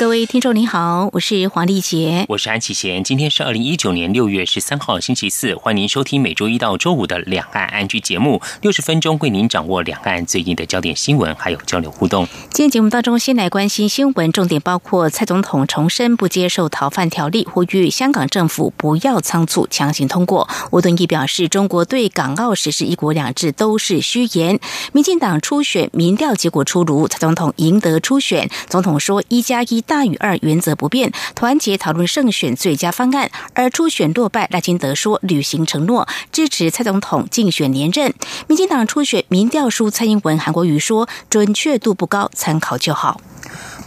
各位听众您好，我是黄丽杰，我是安启贤。今天是二零一九年六月十三号星期四，欢迎您收听每周一到周五的两岸安居节目，六十分钟为您掌握两岸最近的焦点新闻，还有交流互动。今天节目当中，先来关心新闻，重点包括蔡总统重申不接受逃犯条例，呼吁香港政府不要仓促强行通过。吴敦义表示，中国对港澳实施一国两制都是虚言。民进党初选民调结果出炉，蔡总统赢得初选，总统说一加一。大于二原则不变，团结讨论胜选最佳方案。而初选落败，赖清德说履行承诺，支持蔡总统竞选连任。民进党初选民调书蔡英文，韩国瑜说准确度不高，参考就好。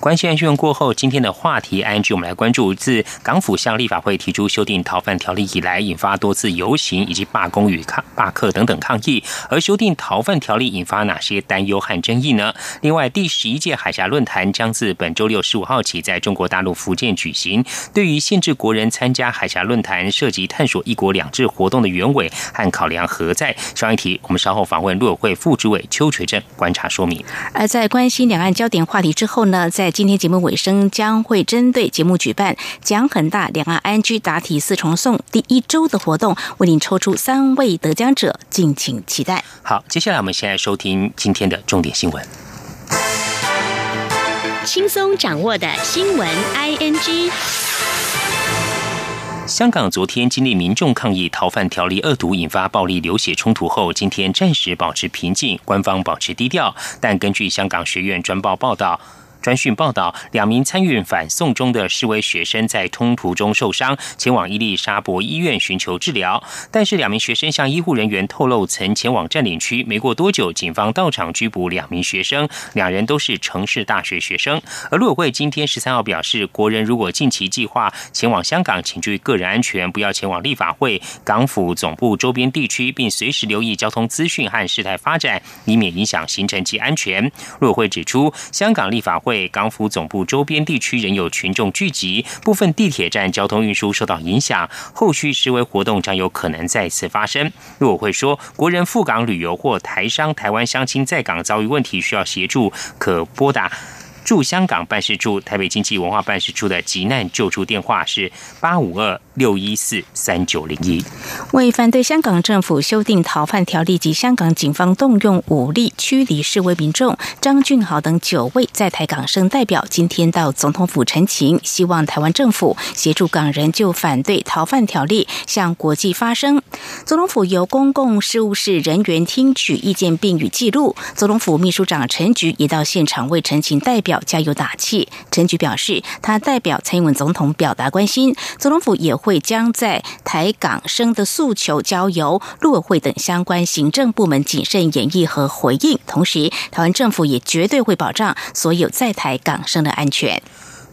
关系案讯过后，今天的话题 I N G 我们来关注，自港府向立法会提出修订逃犯条例以来，引发多次游行以及罢工与抗罢课等等抗议。而修订逃犯条例引发哪些担忧和争议呢？另外，第十一届海峡论坛将自本周六十五号起在中国大陆福建举行。对于限制国人参加海峡论坛，涉及探索一国两制活动的原委和考量何在？上一题，我们稍后访问陆委会副主委邱垂正观察说明。而在关心两岸焦点话题之后呢，在今天节目尾声将会针对节目举办奖很大两岸安居答题四重送第一周的活动，为您抽出三位得奖者，敬请期待。好，接下来我们先来收听今天的重点新闻，轻松掌握的新闻 I N G。香港昨天经历民众抗议逃犯条例恶毒，引发暴力流血冲突后，今天暂时保持平静，官方保持低调。但根据香港学院专报报道。专讯报道，两名参与反送中的示威学生在通途中受伤，前往伊丽莎白医院寻求治疗。但是，两名学生向医护人员透露，曾前往占领区。没过多久，警方到场拘捕两名学生，两人都是城市大学学生。而陆委会今天十三号表示，国人如果近期计划前往香港，请注意个人安全，不要前往立法会、港府总部周边地区，并随时留意交通资讯和事态发展，以免影响行程及安全。陆委会指出，香港立法会。港府总部周边地区仍有群众聚集，部分地铁站交通运输受到影响，后续示威活动将有可能再次发生。陆委会说，国人赴港旅游或台商、台湾乡亲在港遭遇问题需要协助，可拨打。驻香港办事处、台北经济文化办事处的急难救助电话是八五二六一四三九零一。为反对香港政府修订逃犯条例及香港警方动用武力驱离示威民众，张俊豪等九位在台港生代表今天到总统府陈情，希望台湾政府协助港人就反对逃犯条例向国际发声。总统府由公共事务室人员听取意见并予记录。总统府秘书长陈菊也到现场为陈情代表。加油打气！陈菊表示，他代表蔡英文总统表达关心，总统府也会将在台港生的诉求交由陆委会等相关行政部门谨慎演绎和回应。同时，台湾政府也绝对会保障所有在台港生的安全。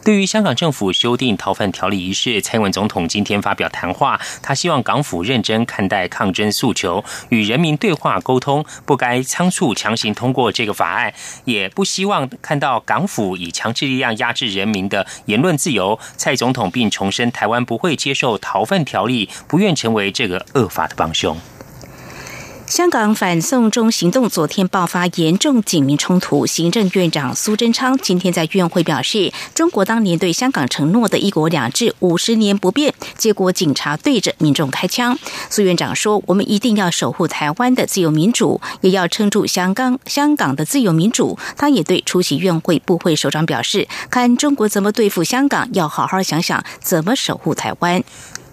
对于香港政府修订逃犯条例一事，蔡英文总统今天发表谈话，他希望港府认真看待抗争诉求，与人民对话沟通，不该仓促强行通过这个法案，也不希望看到港府以强制力量压制人民的言论自由。蔡总统并重申，台湾不会接受逃犯条例，不愿成为这个恶法的帮凶。香港反送中行动昨天爆发严重警民冲突，行政院长苏贞昌今天在院会表示，中国当年对香港承诺的一国两制五十年不变，结果警察对着民众开枪。苏院长说：“我们一定要守护台湾的自由民主，也要撑住香港香港的自由民主。”他也对出席院会部会首长表示：“看中国怎么对付香港，要好好想想怎么守护台湾。”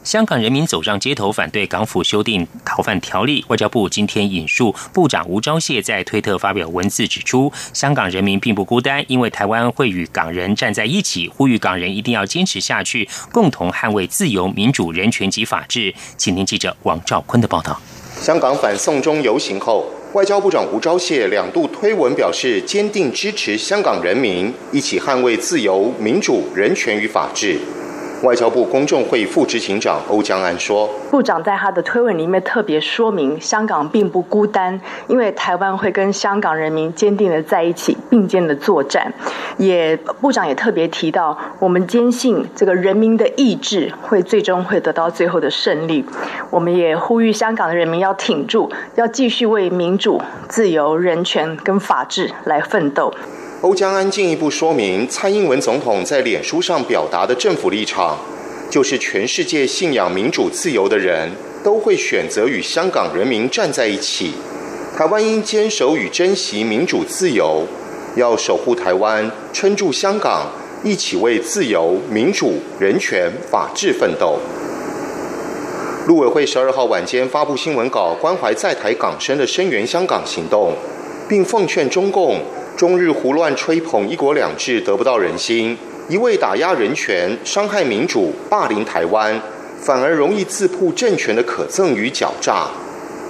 香港人民走上街头反对港府修订逃犯条例。外交部今天引述部长吴钊燮在推特发表文字指出，香港人民并不孤单，因为台湾会与港人站在一起，呼吁港人一定要坚持下去，共同捍卫自由、民主、人权及法治。请听记者王兆坤的报道。香港反送中游行后，外交部长吴钊燮两度推文表示，坚定支持香港人民一起捍卫自由、民主、人权与法治。外交部公众会副执行长欧江安说：“部长在他的推文里面特别说明，香港并不孤单，因为台湾会跟香港人民坚定的在一起，并肩的作战。也部长也特别提到，我们坚信这个人民的意志会最终会得到最后的胜利。我们也呼吁香港的人民要挺住，要继续为民主、自由、人权跟法治来奋斗。”欧江安进一步说明，蔡英文总统在脸书上表达的政府立场，就是全世界信仰民主自由的人都会选择与香港人民站在一起。台湾应坚守与珍惜民主自由，要守护台湾，撑住香港，一起为自由、民主、人权、法治奋斗。陆委会十二号晚间发布新闻稿，关怀在台港生的声援香港行动，并奉劝中共。中日胡乱吹捧“一国两制”得不到人心，一味打压人权、伤害民主、霸凌台湾，反而容易自曝政权的可憎与狡诈。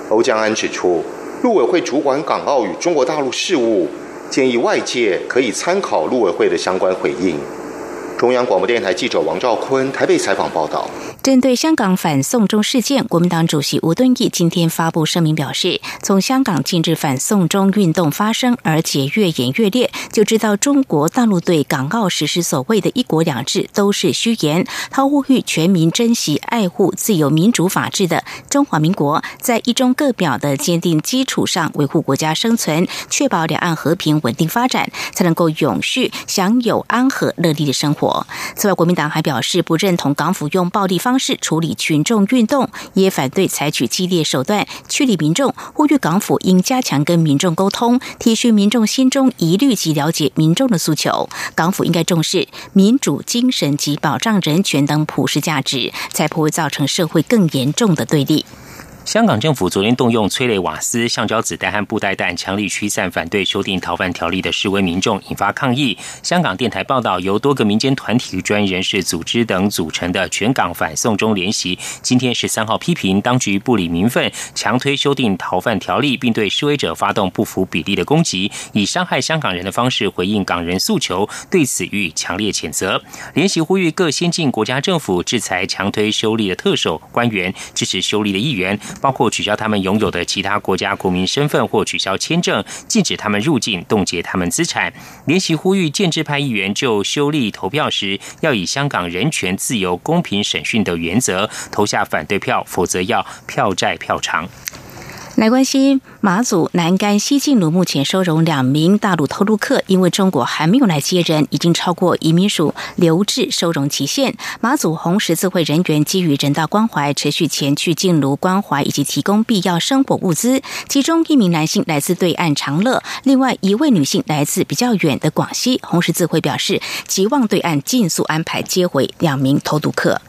欧江安指出，陆委会主管港澳与中国大陆事务，建议外界可以参考陆委会的相关回应。中央广播电台记者王兆坤台北采访报道。针对香港反送中事件，国民党主席吴敦义今天发布声明表示，从香港近日反送中运动发生，而且越演越烈，就知道中国大陆对港澳实施所谓的一国两制都是虚言。他呼吁全民珍惜、爱护自由、民主、法治的中华民国，在一中各表的坚定基础上，维护国家生存，确保两岸和平稳定发展，才能够永续享有安和乐利的生活。此外，国民党还表示不认同港府用暴力方。是处理群众运动，也反对采取激烈手段驱离民众，呼吁港府应加强跟民众沟通，体恤民众心中疑虑及了解民众的诉求。港府应该重视民主精神及保障人权等普世价值，才不会造成社会更严重的对立。香港政府昨天动用催泪瓦斯、橡胶子弹和布袋弹，强力驱散反对修订逃犯条例的示威民众，引发抗议。香港电台报道，由多个民间团体与专业人士组织等组成的全港反送中联席，今天十三号批评当局不理民愤，强推修订逃犯条例，并对示威者发动不符比例的攻击，以伤害香港人的方式回应港人诉求，对此予以强烈谴责。联席呼吁各先进国家政府制裁强推修例的特首官员，支持修例的议员。包括取消他们拥有的其他国家国民身份或取消签证，禁止他们入境，冻结他们资产。联席呼吁建制派议员就修例投票时，要以香港人权、自由、公平审讯的原则投下反对票，否则要票债票偿。来关心马祖南干西进路，目前收容两名大陆偷渡客，因为中国还没有来接人，已经超过移民署留置收容期限。马祖红十字会人员基于人道关怀，持续前去进炉关怀以及提供必要生活物资。其中一名男性来自对岸长乐，另外一位女性来自比较远的广西。红十字会表示，期望对岸尽速安排接回两名偷渡客。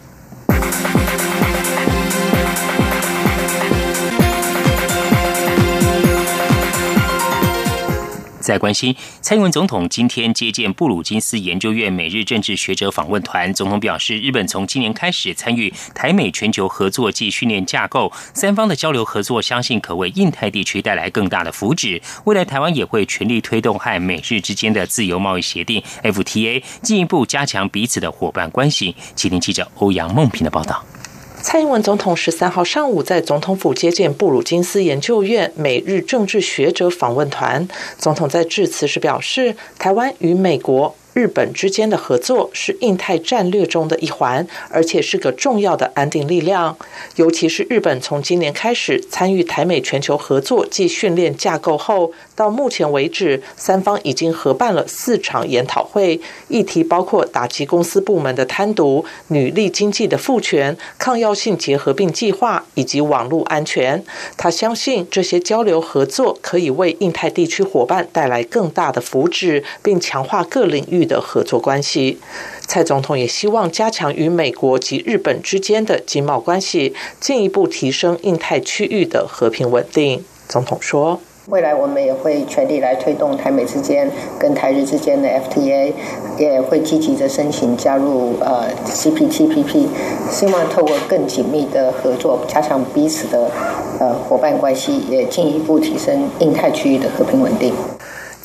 在关心，蔡英文总统今天接见布鲁金斯研究院美日政治学者访问团。总统表示，日本从今年开始参与台美全球合作暨训练架构，三方的交流合作，相信可为印太地区带来更大的福祉。未来台湾也会全力推动和美日之间的自由贸易协定 FTA，进一步加强彼此的伙伴关系。吉林记者欧阳梦平的报道。蔡英文总统十三号上午在总统府接见布鲁金斯研究院美日政治学者访问团。总统在致辞时表示，台湾与美国。日本之间的合作是印太战略中的一环，而且是个重要的安定力量。尤其是日本从今年开始参与台美全球合作暨训练架构后，到目前为止，三方已经合办了四场研讨会，议题包括打击公司部门的贪渎、女力经济的赋权、抗药性结核病计划以及网络安全。他相信这些交流合作可以为印太地区伙伴带来更大的福祉，并强化各领域。的合作关系，蔡总统也希望加强与美国及日本之间的经贸关系，进一步提升印太区域的和平稳定。总统说：“未来我们也会全力来推动台美之间跟台日之间的 FTA，也会积极的申请加入呃 CPTPP，希望透过更紧密的合作，加强彼此的呃伙伴关系，也进一步提升印太区域的和平稳定。”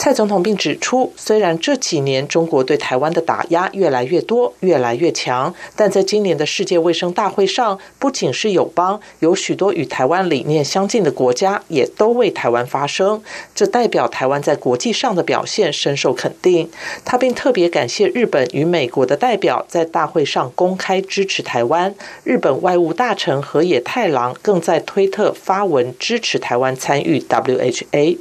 蔡总统并指出，虽然这几年中国对台湾的打压越来越多、越来越强，但在今年的世界卫生大会上，不仅是友邦，有许多与台湾理念相近的国家也都为台湾发声，这代表台湾在国际上的表现深受肯定。他并特别感谢日本与美国的代表在大会上公开支持台湾，日本外务大臣河野太郎更在推特发文支持台湾参与 WHA。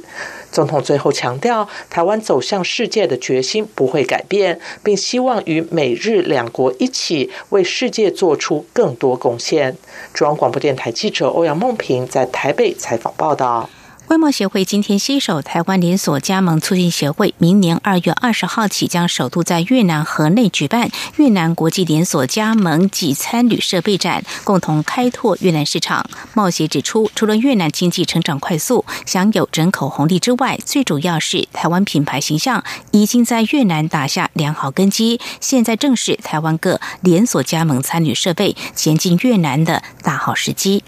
总统最后强调，台湾走向世界的决心不会改变，并希望与美日两国一起为世界做出更多贡献。中央广播电台记者欧阳梦平在台北采访报道。外贸协会今天携手台湾连锁加盟促进协会，明年二月二十号起将首度在越南河内举办越南国际连锁加盟及餐旅设备展，共同开拓越南市场。贸协指出，除了越南经济成长快速，享有人口红利之外，最主要是台湾品牌形象已经在越南打下良好根基，现在正是台湾各连锁加盟餐旅设备前进越南的大好时机。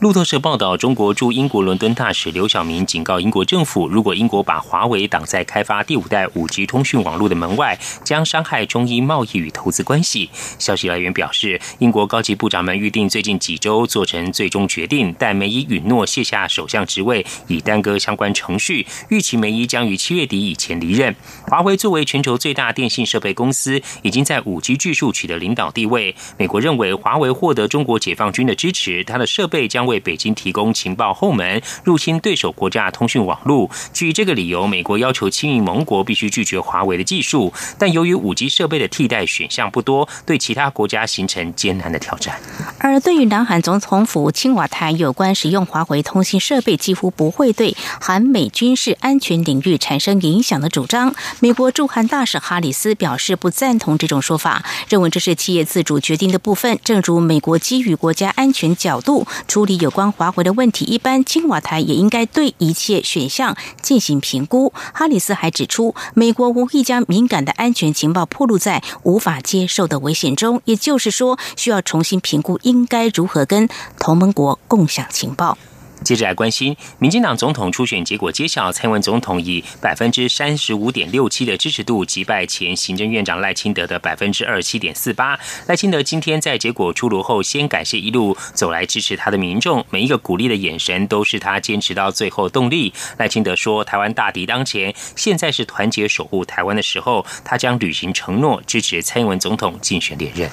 路透社报道，中国驻英国伦敦大使刘晓明警告英国政府，如果英国把华为挡在开发第五代五 G 通讯网络的门外，将伤害中英贸易与投资关系。消息来源表示，英国高级部长们预定最近几周做成最终决定，但梅伊允诺卸下首相职位，以耽搁相关程序。预期梅伊将于七月底以前离任。华为作为全球最大电信设备公司，已经在五 G 技术取得领导地位。美国认为，华为获得中国解放军的支持，它的设备将。为北京提供情报后门，入侵对手国家通讯网络。据这个理由，美国要求亲密盟国必须拒绝华为的技术。但由于五 G 设备的替代选项不多，对其他国家形成艰难的挑战。而对于南韩总统府青瓦台有关使用华为通信设备几乎不会对韩美军事安全领域产生影响的主张，美国驻韩大使哈里斯表示不赞同这种说法，认为这是企业自主决定的部分。正如美国基于国家安全角度处理。有关华为的问题，一般青瓦台也应该对一切选项进行评估。哈里斯还指出，美国无意将敏感的安全情报暴露在无法接受的危险中，也就是说，需要重新评估应该如何跟同盟国共享情报。接着来关心，民进党总统初选结果揭晓，蔡英文总统以百分之三十五点六七的支持度击败前行政院长赖清德的百分之二七点四八。赖清德今天在结果出炉后，先感谢一路走来支持他的民众，每一个鼓励的眼神都是他坚持到最后动力。赖清德说：“台湾大敌当前，现在是团结守护台湾的时候，他将履行承诺，支持蔡英文总统竞选连任。”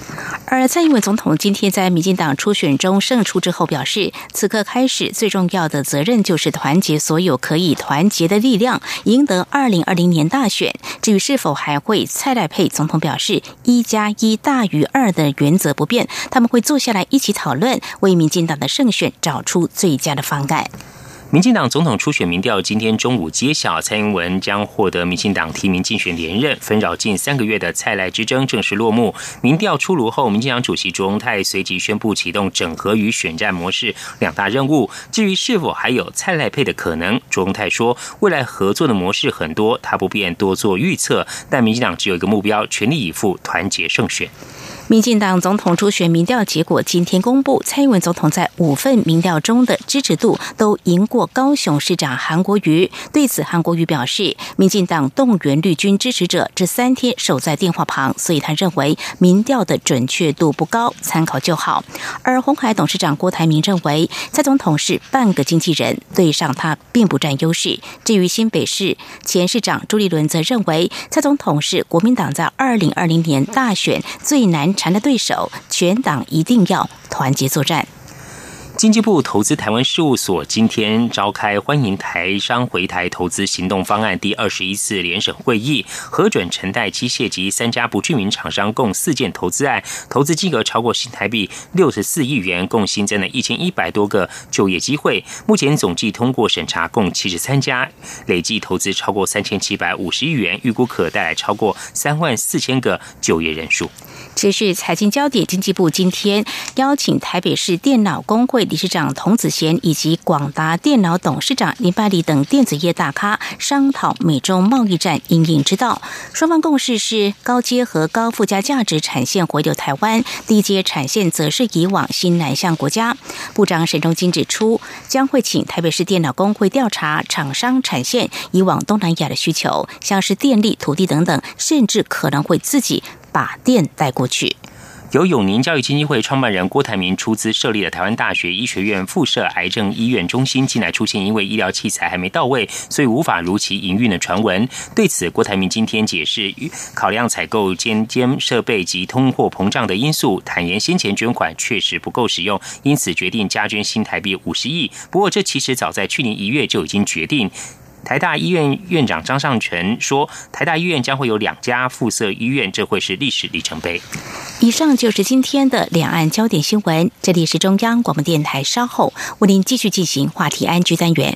而蔡英文总统今天在民进党初选中胜出之后，表示：“此刻开始最。”重重要的责任就是团结所有可以团结的力量，赢得二零二零年大选。至于是否还会蔡赖配，总统表示一加一大于二的原则不变，他们会坐下来一起讨论，为民进党的胜选找出最佳的方案。民进党总统初选民调今天中午揭晓，蔡英文将获得民进党提名竞选连任。纷扰近三个月的蔡赖之争正式落幕。民调出炉后，民进党主席卓荣泰随即宣布启动整合与选战模式两大任务。至于是否还有蔡赖配的可能，卓荣泰说，未来合作的模式很多，他不便多做预测。但民进党只有一个目标，全力以赴团结胜选。民进党总统初选民调结果今天公布，蔡英文总统在五份民调中的支持度都赢过高雄市长韩国瑜。对此，韩国瑜表示，民进党动员绿军支持者这三天守在电话旁，所以他认为民调的准确度不高，参考就好。而红海董事长郭台铭认为，蔡总统是半个经纪人，对上他并不占优势。至于新北市前市长朱立伦则认为，蔡总统是国民党在二零二零年大选最难。缠的对手，全党一定要团结作战。经济部投资台湾事务所今天召开欢迎台商回台投资行动方案第二十一次联审会议，核准陈代机械及三家不具名厂商共四件投资案，投资金额超过新台币六十四亿元，共新增了一千一百多个就业机会。目前总计通过审查共七十三家，累计投资超过三千七百五十亿元，预估可带来超过三万四千个就业人数。持续财经焦点，经济部今天邀请台北市电脑工会。理事长童子贤以及广达电脑董事长林百里等电子业大咖商讨美中贸易战应应之道。双方共识是高阶和高附加价值产线回流台湾，低阶产线则是以往新南向国家。部长沈中金指出，将会请台北市电脑工会调查厂商产线以往东南亚的需求，像是电力、土地等等，甚至可能会自己把电带过去。由永宁教育基金会创办人郭台铭出资设立的台湾大学医学院附设癌症医院中心，近来出现因为医疗器材还没到位，所以无法如期营运的传闻。对此，郭台铭今天解释，考量采购尖尖设备及通货膨胀的因素，坦言先前捐款确实不够使用，因此决定加捐新台币五十亿。不过，这其实早在去年一月就已经决定。台大医院院长张尚全说：“台大医院将会有两家附设医院，这会是历史里程碑。”以上就是今天的两岸焦点新闻。这里是中央广播电台，稍后为您继续进行话题安居单元。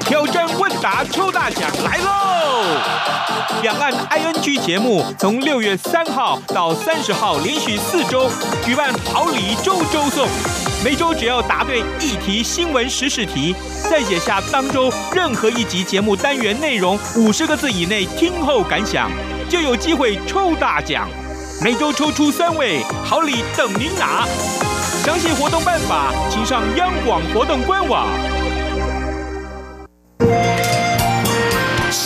挑战问答抽大奖来喽！两岸 ING 节目从六月三号到三十号连续四周举办好礼周周送，每周只要答对一题新闻时事题，再写下当周任何一集节目单元内容五十个字以内听后感想，就有机会抽大奖。每周抽出三位，好礼等您拿。详细活动办法，请上央广活动官网。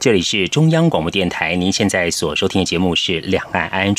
这里是中央广播电台，您现在所收听的节目是《两岸 ING》。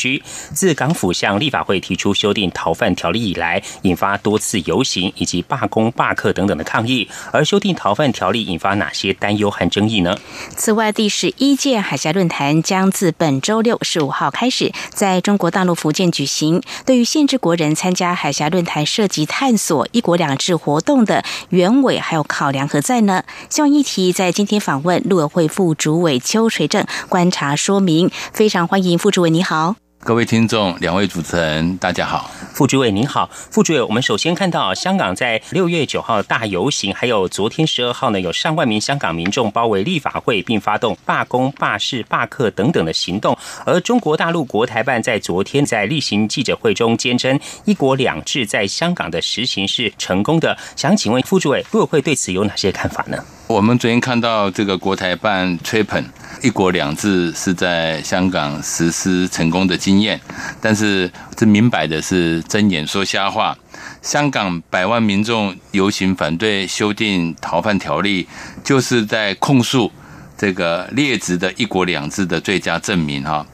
自港府向立法会提出修订逃犯条例以来，引发多次游行以及罢工、罢课等等的抗议。而修订逃犯条例引发哪些担忧和争议呢？此外，第十一届海峡论坛将自本周六十五号开始在中国大陆福建举行。对于限制国人参加海峡论坛涉及探索“一国两制”活动的原委，还有考量何在呢？希望议题在今天访问陆委会副主。芦苇秋垂正观察说明，非常欢迎副主委，你好。各位听众，两位主持人，大家好。副主委您好，副主委，我们首先看到香港在六月九号大游行，还有昨天十二号呢，有上万名香港民众包围立法会，并发动罢工、罢市、罢课等等的行动。而中国大陆国台办在昨天在例行记者会中坚称，一国两制在香港的实行是成功的。想请问副主委，陆委会对此有哪些看法呢？我们昨天看到这个国台办吹捧“一国两制”是在香港实施成功的经验，但是这明摆的是睁眼说瞎话。香港百万民众游行反对修订逃犯条例，就是在控诉这个劣质的一国两制的最佳证明哈。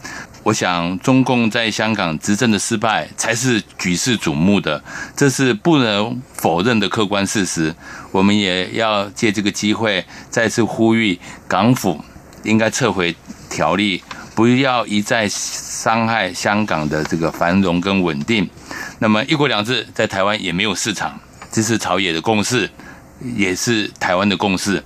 我想，中共在香港执政的失败才是举世瞩目的，这是不能否认的客观事实。我们也要借这个机会再次呼吁港府应该撤回条例，不要一再伤害香港的这个繁荣跟稳定。那么，一国两制在台湾也没有市场，这是朝野的共识，也是台湾的共识。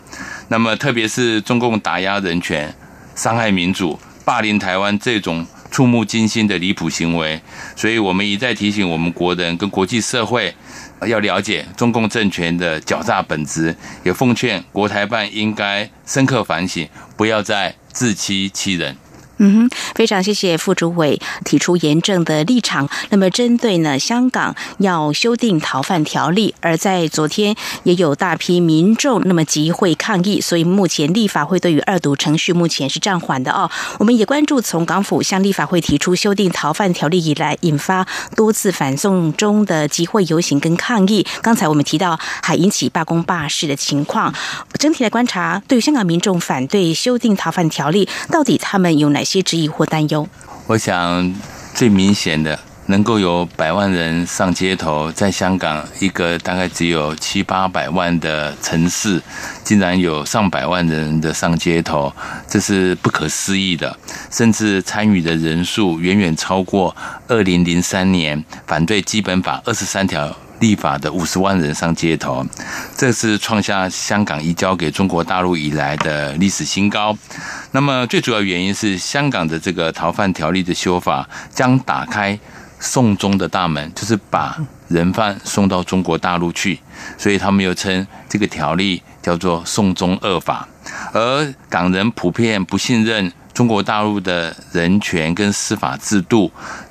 那么，特别是中共打压人权、伤害民主。霸凌台湾这种触目惊心的离谱行为，所以我们一再提醒我们国人跟国际社会要了解中共政权的狡诈本质，也奉劝国台办应该深刻反省，不要再自欺欺人。嗯哼，非常谢谢副主委提出严正的立场。那么，针对呢香港要修订逃犯条例，而在昨天也有大批民众那么集会抗议，所以目前立法会对于二读程序目前是暂缓的哦。我们也关注从港府向立法会提出修订逃犯条例以来，引发多次反送中的集会游行跟抗议。刚才我们提到还引起罢工罢市的情况。整体来观察，对于香港民众反对修订逃犯条例，到底他们有哪些些？质疑或担忧，我想最明显的能够有百万人上街头，在香港一个大概只有七八百万的城市，竟然有上百万人的上街头，这是不可思议的，甚至参与的人数远远超过二零零三年反对基本法二十三条。立法的五十万人上街头，这是创下香港移交给中国大陆以来的历史新高。那么最主要原因是香港的这个逃犯条例的修法将打开送中的大门，就是把人犯送到中国大陆去，所以他们又称这个条例叫做“送中恶法”。而港人普遍不信任中国大陆的人权跟司法制度，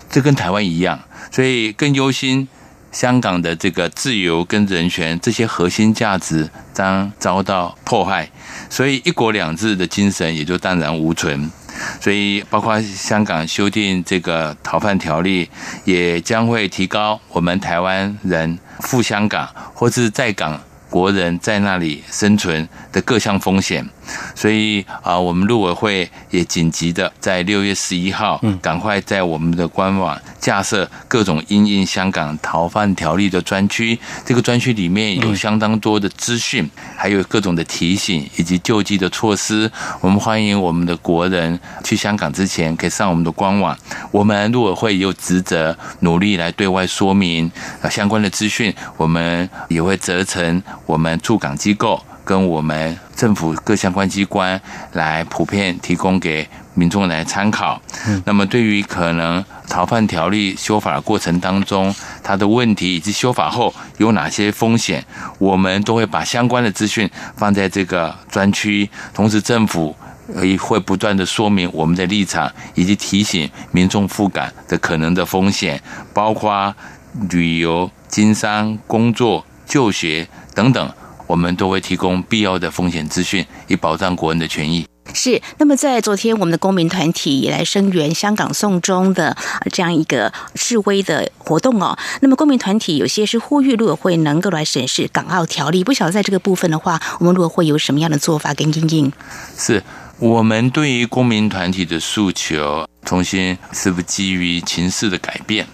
这跟台湾一样，所以更忧心。香港的这个自由跟人权这些核心价值将遭到迫害，所以一国两制的精神也就荡然无存。所以，包括香港修订这个逃犯条例，也将会提高我们台湾人赴香港或是在港。国人在那里生存的各项风险，所以啊，我们陆委会也紧急的在六月十一号，赶快在我们的官网架设各种因应香港逃犯条例的专区。这个专区里面有相当多的资讯，还有各种的提醒以及救济的措施。我们欢迎我们的国人去香港之前，可以上我们的官网。我们陆委会也有职责努力来对外说明啊相关的资讯，我们也会责成。我们驻港机构跟我们政府各相关机关来普遍提供给民众来参考。那么，对于可能逃犯条例修法的过程当中，它的问题以及修法后有哪些风险，我们都会把相关的资讯放在这个专区。同时，政府也会不断的说明我们的立场，以及提醒民众赴港的可能的风险，包括旅游、经商、工作、就学。等等，我们都会提供必要的风险资讯，以保障国人的权益。是。那么，在昨天，我们的公民团体也来声援香港送中的这样一个示威的活动哦。那么，公民团体有些是呼吁陆委会能够来审视港澳条例。不晓得在这个部分的话，我们陆委会有什么样的做法跟应应？是我们对于公民团体的诉求，重新是不基于情势的改变？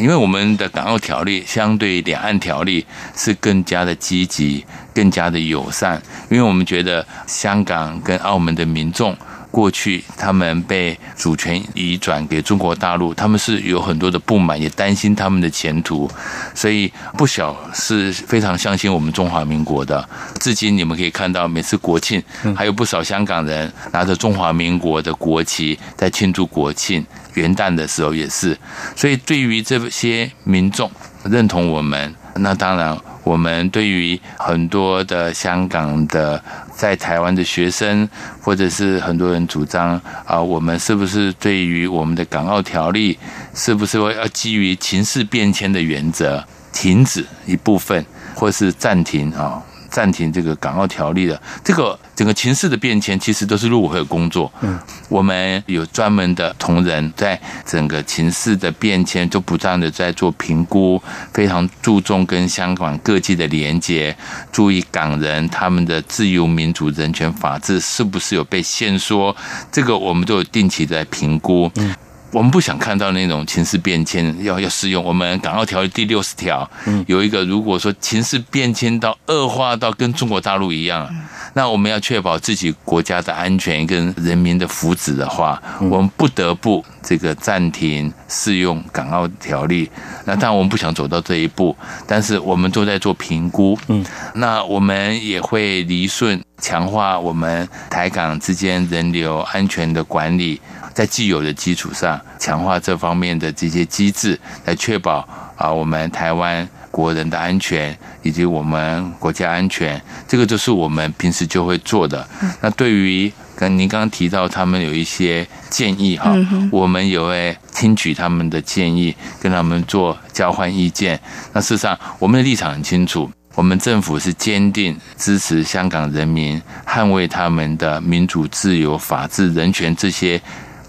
因为我们的港澳条例相对两岸条例是更加的积极、更加的友善，因为我们觉得香港跟澳门的民众。过去他们被主权移转给中国大陆，他们是有很多的不满，也担心他们的前途，所以不少是非常相信我们中华民国的。至今你们可以看到，每次国庆还有不少香港人拿着中华民国的国旗在庆祝国庆，元旦的时候也是。所以对于这些民众认同我们，那当然。我们对于很多的香港的在台湾的学生，或者是很多人主张啊，我们是不是对于我们的港澳条例，是不是要基于情势变迁的原则，停止一部分，或是暂停啊？暂停这个港澳条例的这个整个情势的变迁，其实都是陆委会的工作。嗯，我们有专门的同仁在整个情势的变迁，就不断的在做评估，非常注重跟香港各界的连接，注意港人他们的自由、民主、人权、法治是不是有被限缩，这个我们都有定期在评估。嗯。我们不想看到那种情势变迁要要适用。我们港澳条例第六十条有一个，如果说情势变迁到恶化到跟中国大陆一样，那我们要确保自己国家的安全跟人民的福祉的话，我们不得不这个暂停适用港澳条例。那当然我们不想走到这一步，但是我们都在做评估。嗯，那我们也会离顺强化我们台港之间人流安全的管理。在既有的基础上强化这方面的这些机制，来确保啊我们台湾国人的安全以及我们国家安全，这个就是我们平时就会做的。那对于跟您刚刚提到他们有一些建议哈，我们也会听取他们的建议，跟他们做交换意见。那事实上，我们的立场很清楚。我们政府是坚定支持香港人民捍卫他们的民主、自由、法治、人权这些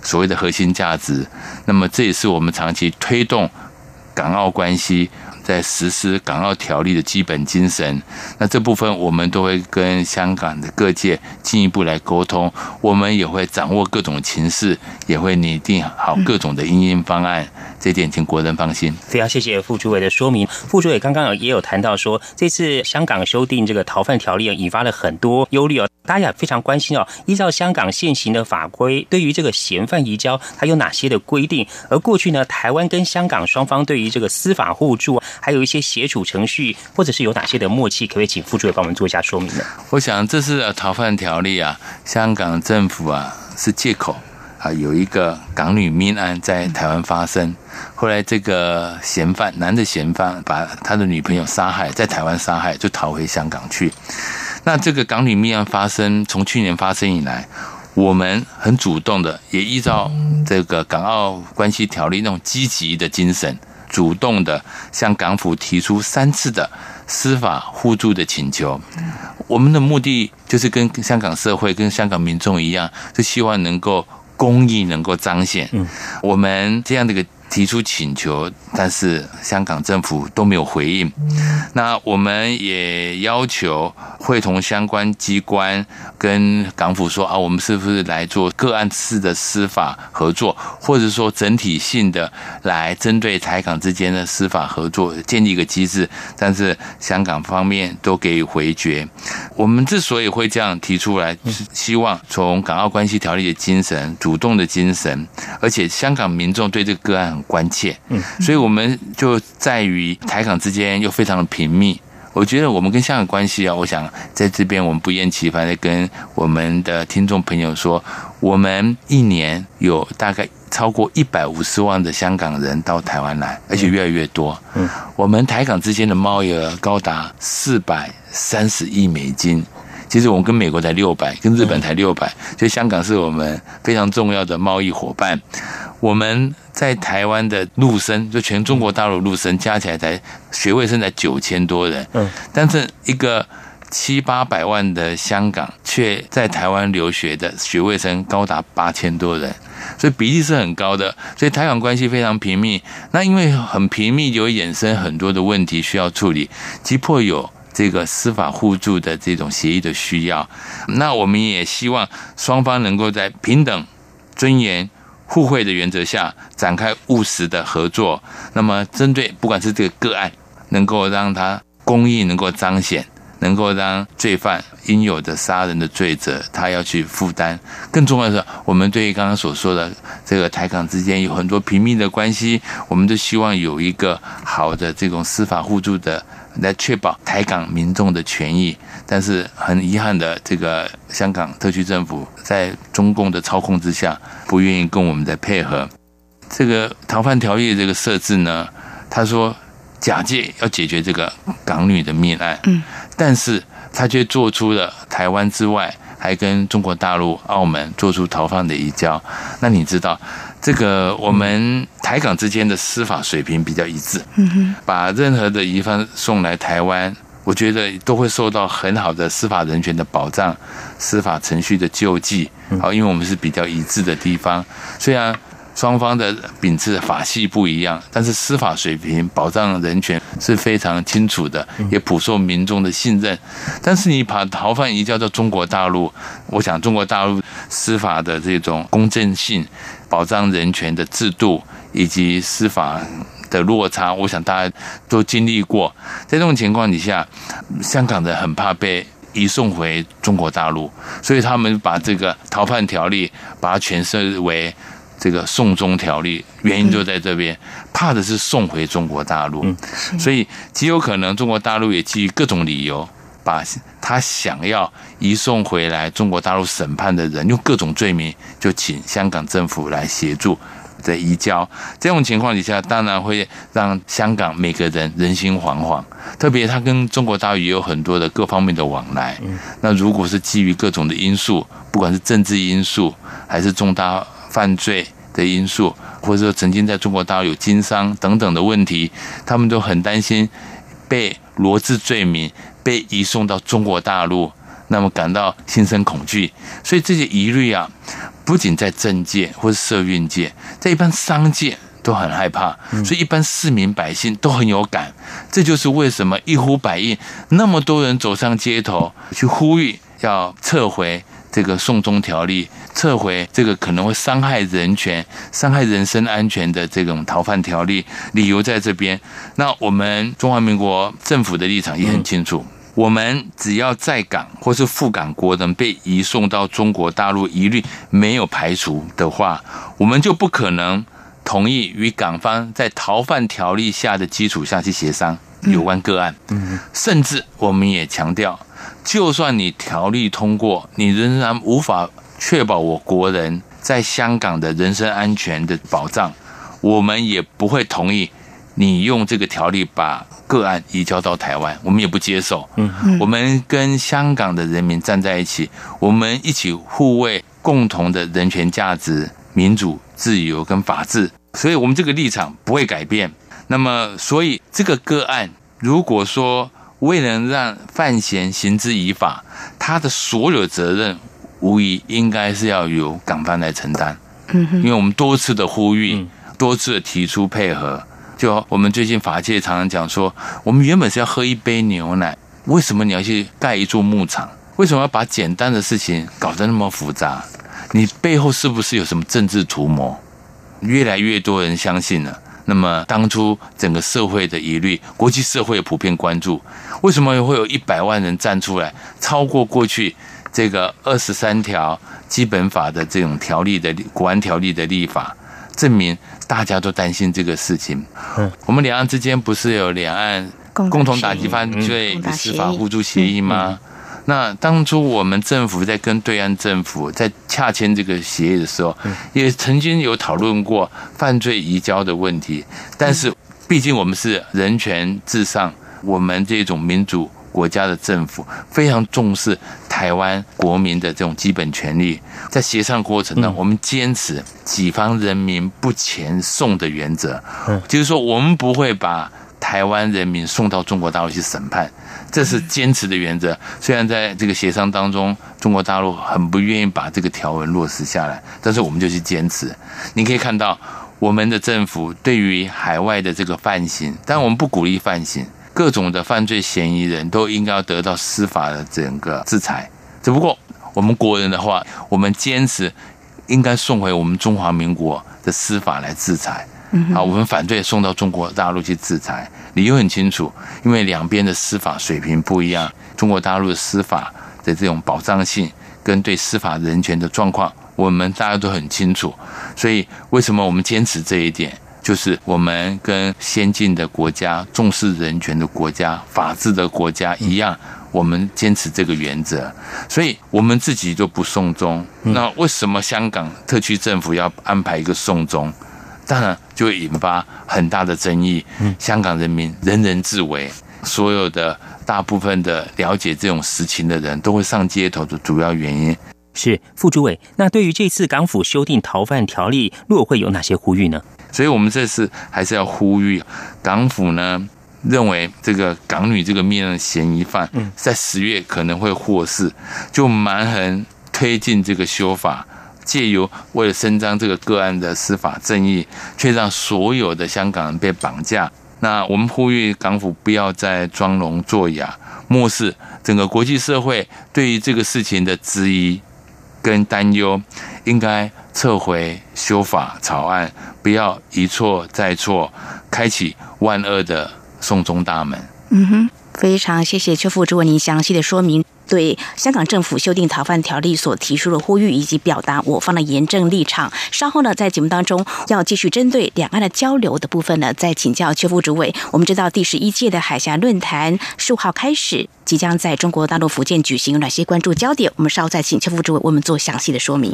所谓的核心价值。那么，这也是我们长期推动港澳关系。在实施港澳条例的基本精神，那这部分我们都会跟香港的各界进一步来沟通，我们也会掌握各种情势，也会拟定好各种的应应方案。这点请国人放心。非常谢谢副主委的说明。副主委刚刚也有谈到说，这次香港修订这个逃犯条例引发了很多忧虑哦，大家也非常关心哦。依照香港现行的法规，对于这个嫌犯移交，它有哪些的规定？而过去呢，台湾跟香港双方对于这个司法互助。还有一些协助程序，或者是有哪些的默契，可不可以请副主委帮我们做一下说明呢？我想这是逃犯条例啊，香港政府啊是借口啊，有一个港女命案在台湾发生，后来这个嫌犯男的嫌犯把他的女朋友杀害，在台湾杀害，就逃回香港去。那这个港女命案发生，从去年发生以来，我们很主动的，也依照这个港澳关系条例那种积极的精神。主动的向港府提出三次的司法互助的请求，我们的目的就是跟香港社会、跟香港民众一样，是希望能够公益能够彰显。我们这样的一个。提出请求，但是香港政府都没有回应。那我们也要求会同相关机关跟港府说啊，我们是不是来做个案式的司法合作，或者说整体性的来针对台港之间的司法合作建立一个机制？但是香港方面都给予回绝。我们之所以会这样提出来，是希望从港澳关系条例的精神、主动的精神，而且香港民众对这个个案。关切，嗯，所以我们就在于台港之间又非常的频密。我觉得我们跟香港关系啊，我想在这边我们不厌其烦的跟我们的听众朋友说，我们一年有大概超过一百五十万的香港人到台湾来，而且越来越多。嗯，我们台港之间的贸易额高达四百三十亿美金。其实我们跟美国才六百，跟日本才六百，所以香港是我们非常重要的贸易伙伴。我们在台湾的陆生，就全中国大陆陆生加起来才学位生才九千多人，嗯，但是一个七八百万的香港，却在台湾留学的学位生高达八千多人，所以比例是很高的。所以台港关系非常频密。那因为很频密，就衍生很多的问题需要处理，急迫有这个司法互助的这种协议的需要。那我们也希望双方能够在平等、尊严。互惠的原则下展开务实的合作，那么针对不管是这个个案，能够让他公益能够彰显，能够让罪犯应有的杀人的罪责他要去负担。更重要的是，我们对于刚刚所说的这个台港之间有很多平密的关系，我们都希望有一个好的这种司法互助的。来确保台港民众的权益，但是很遗憾的，这个香港特区政府在中共的操控之下，不愿意跟我们在配合。这个逃犯条例这个设置呢，他说假借要解决这个港女的命案，嗯，但是他却做出了台湾之外，还跟中国大陆、澳门做出逃犯的移交。那你知道？这个我们台港之间的司法水平比较一致，把任何的疑犯送来台湾，我觉得都会受到很好的司法人权的保障、司法程序的救济。好，因为我们是比较一致的地方，虽然双方的秉持法系不一样，但是司法水平保障人权是非常清楚的，也普受民众的信任。但是你把逃犯移交到中国大陆，我想中国大陆司法的这种公正性。保障人权的制度以及司法的落差，我想大家都经历过。在这种情况底下，香港人很怕被移送回中国大陆，所以他们把这个逃犯条例把它诠释为这个送中条例，原因就在这边，怕的是送回中国大陆。所以极有可能中国大陆也基于各种理由，把他想要移送回来中国大陆审判的人，用各种罪名，就请香港政府来协助的移交。这种情况底下，当然会让香港每个人人心惶惶。特别他跟中国大陆也有很多的各方面的往来。那如果是基于各种的因素，不管是政治因素，还是重大犯罪的因素，或者说曾经在中国大陆有经商等等的问题，他们都很担心被罗织罪名。被移送到中国大陆，那么感到心生恐惧，所以这些疑虑啊，不仅在政界或者社运界，在一般商界都很害怕，所以一般市民百姓都很有感。这就是为什么一呼百应，那么多人走上街头去呼吁要撤回这个送中条例，撤回这个可能会伤害人权、伤害人身安全的这种逃犯条例。理由在这边。那我们中华民国政府的立场也很清楚。我们只要在港或是赴港国人被移送到中国大陆，一律没有排除的话，我们就不可能同意与港方在逃犯条例下的基础下去协商有关个案。嗯，甚至我们也强调，就算你条例通过，你仍然无法确保我国人在香港的人身安全的保障，我们也不会同意你用这个条例把。个案移交到台湾，我们也不接受。嗯，我们跟香港的人民站在一起，我们一起护卫共同的人权价值、民主、自由跟法治。所以，我们这个立场不会改变。那么，所以这个个案，如果说未能让范闲行之以法，他的所有责任，无疑应该是要由港方来承担。嗯，因为我们多次的呼吁，多次的提出配合。就我们最近法界常常讲说，我们原本是要喝一杯牛奶，为什么你要去盖一座牧场？为什么要把简单的事情搞得那么复杂？你背后是不是有什么政治图谋？越来越多人相信了。那么当初整个社会的疑虑，国际社会普遍关注，为什么会有一百万人站出来，超过过去这个二十三条基本法的这种条例的国安条例的立法？证明大家都担心这个事情。嗯，我们两岸之间不是有两岸共同打击犯罪与司法互助协议吗？那当初我们政府在跟对岸政府在洽签这个协议的时候，也曾经有讨论过犯罪移交的问题。但是，毕竟我们是人权至上，我们这种民主。国家的政府非常重视台湾国民的这种基本权利，在协商过程呢，我们坚持己方人民不遣送的原则，就是说我们不会把台湾人民送到中国大陆去审判，这是坚持的原则。虽然在这个协商当中，中国大陆很不愿意把这个条文落实下来，但是我们就去坚持。你可以看到我们的政府对于海外的这个犯行，但我们不鼓励犯行。各种的犯罪嫌疑人都应该要得到司法的整个制裁。只不过我们国人的话，我们坚持应该送回我们中华民国的司法来制裁。啊，我们反对送到中国大陆去制裁，理由很清楚，因为两边的司法水平不一样。中国大陆的司法的这种保障性跟对司法人权的状况，我们大家都很清楚。所以，为什么我们坚持这一点？就是我们跟先进的国家、重视人权的国家、法治的国家一样，我们坚持这个原则，所以我们自己就不送终。那为什么香港特区政府要安排一个送终？当然就会引发很大的争议。香港人民人人自危，所有的大部分的了解这种实情的人都会上街头的主要原因是副主委。那对于这次港府修订逃犯条例，陆会有哪些呼吁呢？所以，我们这次还是要呼吁港府呢，认为这个港女这个命案嫌疑犯，在十月可能会获释，就蛮横推进这个修法，借由为了伸张这个个案的司法正义，却让所有的香港人被绑架。那我们呼吁港府不要再装聋作哑，漠视整个国际社会对于这个事情的质疑跟担忧，应该。撤回修法草案，不要一错再错，开启万恶的送中大门。嗯哼，非常谢谢邱副主为您详细的说明。对香港政府修订逃犯条例所提出的呼吁，以及表达我方的严正立场。稍后呢，在节目当中要继续针对两岸的交流的部分呢，再请教邱副主委。我们知道第十一届的海峡论坛十五号开始，即将在中国大陆福建举行，有哪些关注焦点？我们稍后再请邱副主委为我们做详细的说明。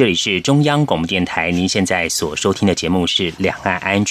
这里是中央广播电台，您现在所收听的节目是《两岸 ING》。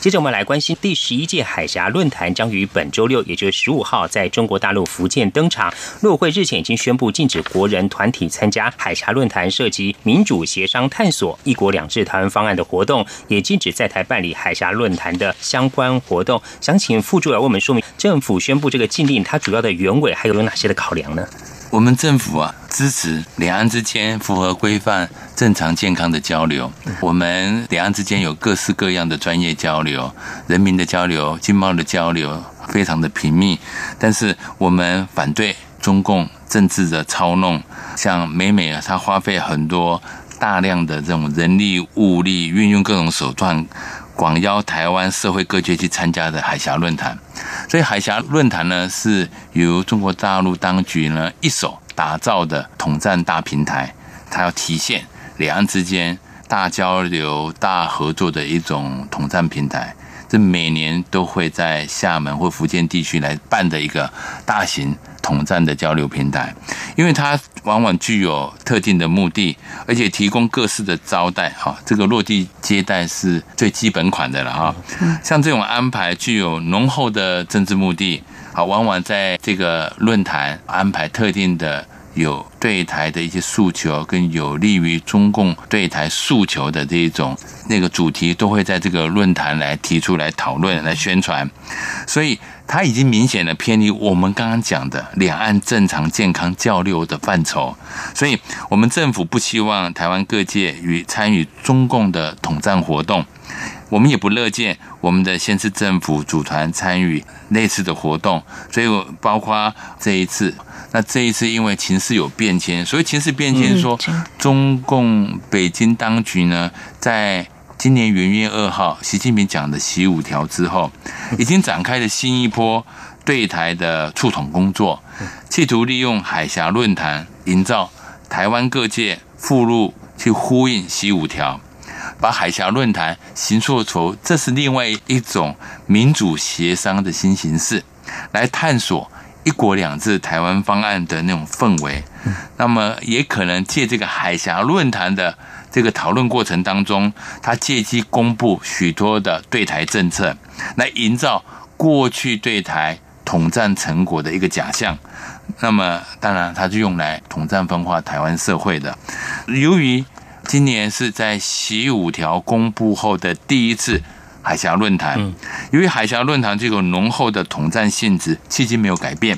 接着我们来关心第十一届海峡论坛将于本周六，也就是十五号，在中国大陆福建登场。陆委会日前已经宣布禁止国人团体参加海峡论坛涉及民主协商、探索一国两制台湾方案的活动，也禁止在台办理海峡论坛的相关活动。想请副主委为我们说明，政府宣布这个禁令，它主要的原委还有有哪些的考量呢？我们政府啊，支持两岸之间符合规范、正常健康的交流。我们两岸之间有各式各样的专业交流、人民的交流、经贸的交流，非常的频密。但是我们反对中共政治的操弄，像美美啊，他花费很多大量的这种人力物力，运用各种手段。广邀台湾社会各界去参加的海峡论坛，所以海峡论坛呢是由中国大陆当局呢一手打造的统战大平台，它要体现两岸之间大交流、大合作的一种统战平台。这每年都会在厦门或福建地区来办的一个大型。统战的交流平台，因为它往往具有特定的目的，而且提供各式的招待。哈，这个落地接待是最基本款的了哈。像这种安排具有浓厚的政治目的，好，往往在这个论坛安排特定的。有对台的一些诉求，跟有利于中共对台诉求的这一种那个主题，都会在这个论坛来提出来讨论、来宣传。所以，它已经明显的偏离我们刚刚讲的两岸正常健康交流的范畴。所以，我们政府不希望台湾各界与参与中共的统战活动，我们也不乐见我们的县市政府组团参与类似的活动。所以我，包括这一次。那这一次因为情势有变迁，所以情势变迁说，中共北京当局呢，在今年元月二号，习近平讲的“习五条”之后，已经展开了新一波对台的促统工作，企图利用海峡论坛，营造台湾各界附录去呼应“习五条”，把海峡论坛形塑成这是另外一种民主协商的新形式，来探索。一国两制台湾方案的那种氛围，那么也可能借这个海峡论坛的这个讨论过程当中，他借机公布许多的对台政策，来营造过去对台统战成果的一个假象。那么当然，它是用来统战分化台湾社会的。由于今年是在习五条公布后的第一次。海峡论坛，由于海峡论坛这个浓厚的统战性质，迄今没有改变，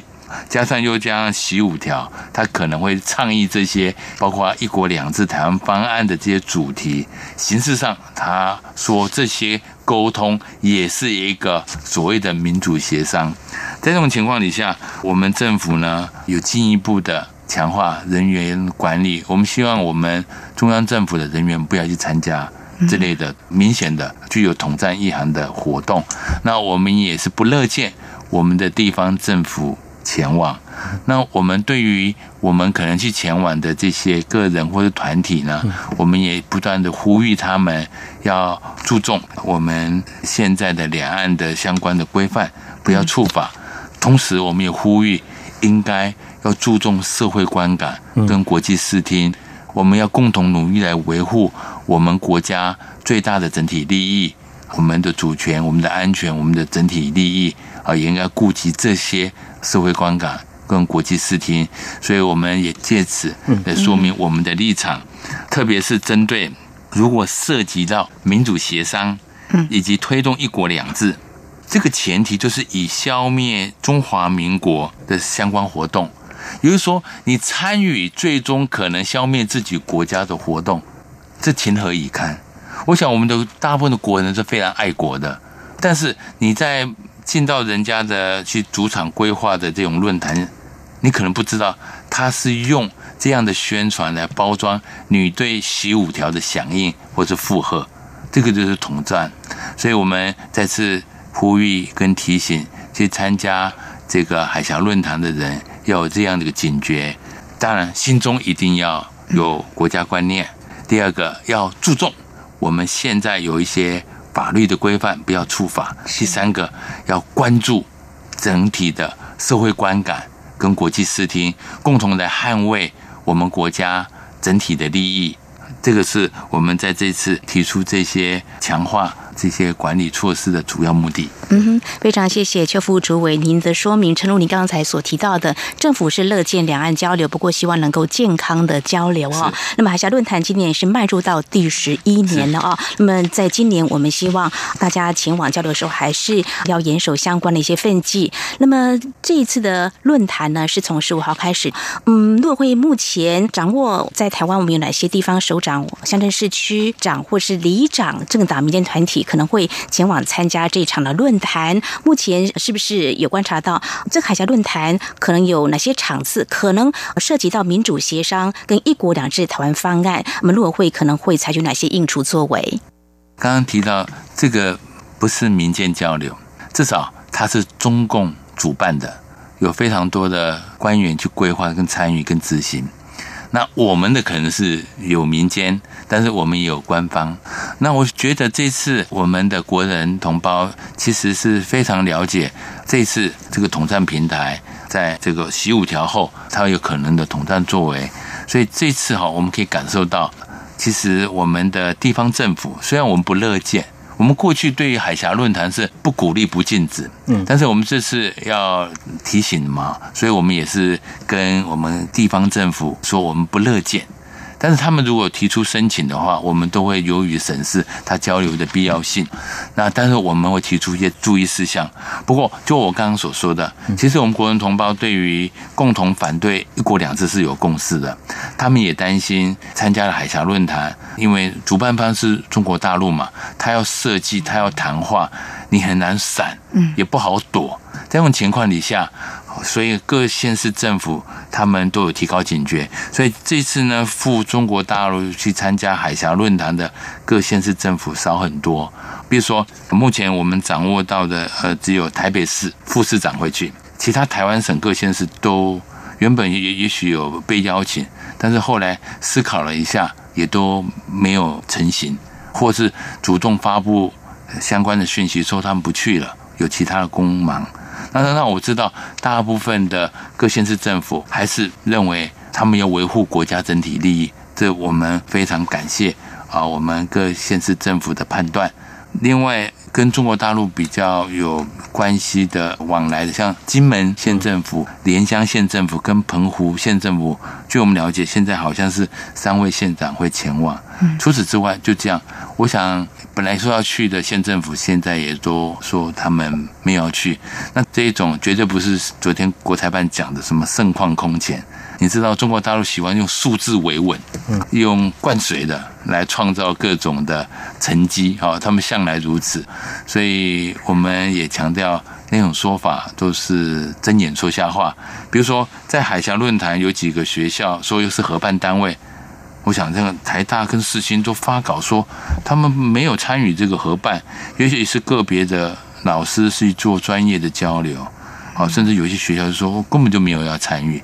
加上又加上习五条，他可能会倡议这些，包括一国两制台湾方案的这些主题，形式上他说这些沟通也是一个所谓的民主协商。在这种情况底下，我们政府呢有进一步的强化人员管理。我们希望我们中央政府的人员不要去参加这类的明显的具有统战意涵的活动。那我们也是不乐见我们的地方政府前往。那我们对于我们可能去前往的这些个人或者团体呢，我们也不断的呼吁他们要注重我们现在的两岸的相关的规范，不要触法。同时，我们也呼吁应该要注重社会观感跟国际视听，我们要共同努力来维护我们国家最大的整体利益，我们的主权、我们的安全、我们的整体利益啊，也应该顾及这些社会观感。跟国际视听，所以我们也借此来说明我们的立场，特别是针对如果涉及到民主协商，以及推动一国两制，这个前提就是以消灭中华民国的相关活动，也就是说，你参与最终可能消灭自己国家的活动，这情何以堪？我想，我们的大部分的国人是非常爱国的，但是你在进到人家的去主场规划的这种论坛。你可能不知道，他是用这样的宣传来包装你对习五条的响应或者附和，这个就是统战。所以我们再次呼吁跟提醒，去参加这个海峡论坛的人要有这样的一个警觉。当然，心中一定要有国家观念。第二个，要注重我们现在有一些法律的规范，不要触法。第三个，要关注整体的社会观感。跟国际视听共同来捍卫我们国家整体的利益，这个是我们在这次提出这些强化。这些管理措施的主要目的。嗯哼，非常谢谢邱副主委您的说明。陈如您刚才所提到的，政府是乐见两岸交流，不过希望能够健康的交流哦。那么海峡论坛今年是迈入到第十一年了啊。那么在今年，我们希望大家前往交流的时候，还是要严守相关的一些分际。那么这一次的论坛呢，是从十五号开始。嗯，陆委会目前掌握在台湾，我们有哪些地方首长、乡镇市区长或是里长、政党、民间团体？可能会前往参加这场的论坛。目前是不是有观察到这海峡论坛可能有哪些场次可能涉及到民主协商跟一国两制台湾方案？那么陆委会可能会采取哪些应处作为？刚刚提到这个不是民间交流，至少它是中共主办的，有非常多的官员去规划、跟参与、跟执行。那我们的可能是有民间，但是我们也有官方。那我觉得这次我们的国人同胞其实是非常了解这次这个统战平台在这个习五条后，它有可能的统战作为。所以这次哈，我们可以感受到，其实我们的地方政府虽然我们不乐见。我们过去对于海峡论坛是不鼓励、不禁止，嗯，但是我们这次要提醒嘛，所以我们也是跟我们地方政府说，我们不乐见。但是他们如果提出申请的话，我们都会由于审视他交流的必要性。那但是我们会提出一些注意事项。不过就我刚刚所说的，其实我们国人同胞对于共同反对一国两制是有共识的。他们也担心参加了海峡论坛，因为主办方是中国大陆嘛，他要设计，他要谈话，你很难闪，嗯，也不好躲。在这种情况底下。所以各县市政府他们都有提高警觉，所以这次呢赴中国大陆去参加海峡论坛的各县市政府少很多。比如说，目前我们掌握到的，呃，只有台北市副市长会去，其他台湾省各县市都原本也也许有被邀请，但是后来思考了一下，也都没有成型，或是主动发布相关的讯息说他们不去了，有其他的工忙。那那那我知道，大部分的各县市政府还是认为他们要维护国家整体利益，这我们非常感谢啊，我们各县市政府的判断。另外，跟中国大陆比较有关系的往来的，像金门县政府、莲乡县政府跟澎湖县政府，据我们了解，现在好像是三位县长会前往。除此之外，就这样，我想。本来说要去的县政府，现在也都说他们没有去。那这一种绝对不是昨天国台办讲的什么盛况空前。你知道中国大陆喜欢用数字维稳，用灌水的来创造各种的成绩，哈，他们向来如此。所以我们也强调，那种说法都是睁眼说瞎话。比如说，在海峡论坛有几个学校说又是合办单位，我想这个台大跟世新都发稿说他们没有参与这个合办，也许是个别的老师去做专业的交流，啊，甚至有些学校说根本就没有要参与。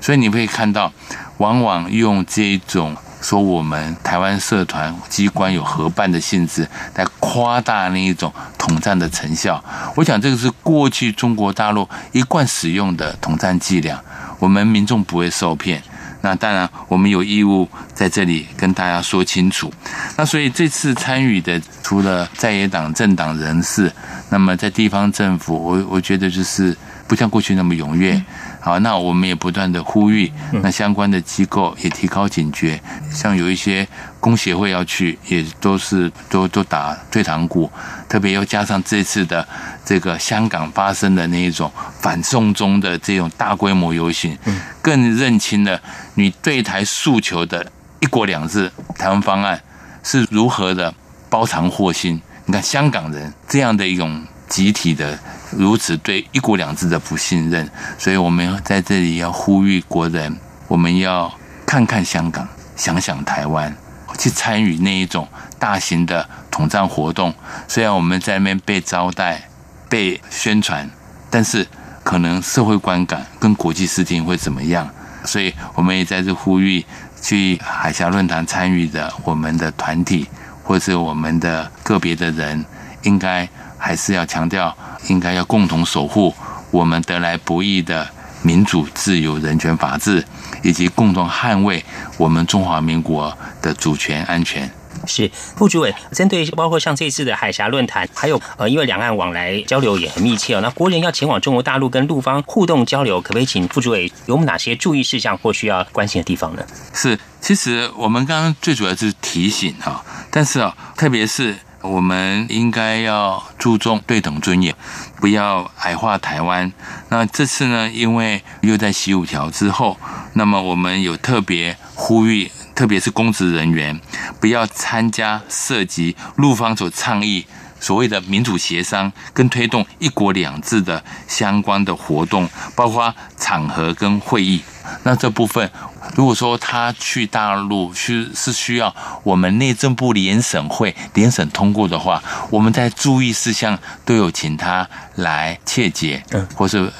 所以你会看到，往往用这种。说我们台湾社团机关有合办的性质，来夸大那一种统战的成效。我想这个是过去中国大陆一贯使用的统战伎俩，我们民众不会受骗。那当然，我们有义务在这里跟大家说清楚。那所以这次参与的，除了在野党政党人士，那么在地方政府，我我觉得就是不像过去那么踊跃。好，那我们也不断的呼吁，那相关的机构也提高警觉，像有一些工协会要去，也都是都都打退堂鼓，特别又加上这次的这个香港发生的那一种反送中的这种大规模游行，更认清了你对台诉求的一国两制台湾方案是如何的包藏祸心。你看香港人这样的一种集体的。如此对一国两制的不信任，所以我们在这里要呼吁国人，我们要看看香港，想想台湾，去参与那一种大型的统战活动。虽然我们在那边被招待、被宣传，但是可能社会观感跟国际视听会怎么样？所以我们也在这呼吁，去海峡论坛参与的我们的团体，或是我们的个别的人，应该还是要强调。应该要共同守护我们得来不易的民主、自由、人权、法治，以及共同捍卫我们中华民国的主权安全。是副主委，针对包括像这次的海峡论坛，还有呃，因为两岸往来交流也很密切哦，那国人要前往中国大陆跟陆方互动交流，可不可以请副主委有哪些注意事项或需要关心的地方呢？是，其实我们刚刚最主要是提醒哈，但是啊，特别是。我们应该要注重对等尊严，不要矮化台湾。那这次呢，因为又在习五条之后，那么我们有特别呼吁，特别是公职人员，不要参加涉及陆方所倡议所谓的民主协商跟推动一国两制的相关的活动，包括场合跟会议。那这部分。如果说他去大陆需是需要我们内政部联审会联审通过的话，我们在注意事项都有请他来切结，嗯，或是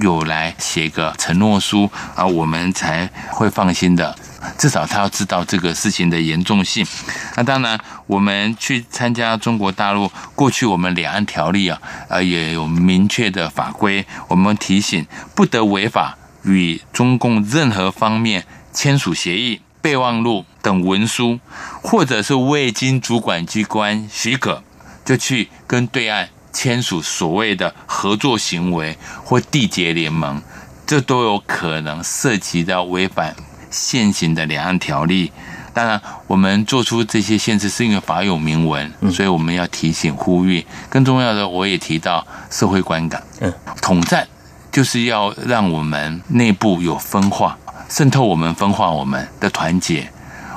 有来写个承诺书啊，我们才会放心的。至少他要知道这个事情的严重性。那当然，我们去参加中国大陆，过去我们两岸条例啊，呃，也有明确的法规，我们提醒不得违法。与中共任何方面签署协议、备忘录等文书，或者是未经主管机关许可，就去跟对岸签署所谓的合作行为或缔结联盟，这都有可能涉及到违反现行的两岸条例。当然，我们做出这些限制是因为法有明文，所以我们要提醒呼吁。更重要的，我也提到社会观感，嗯，统战。就是要让我们内部有分化，渗透我们分化我们的团结，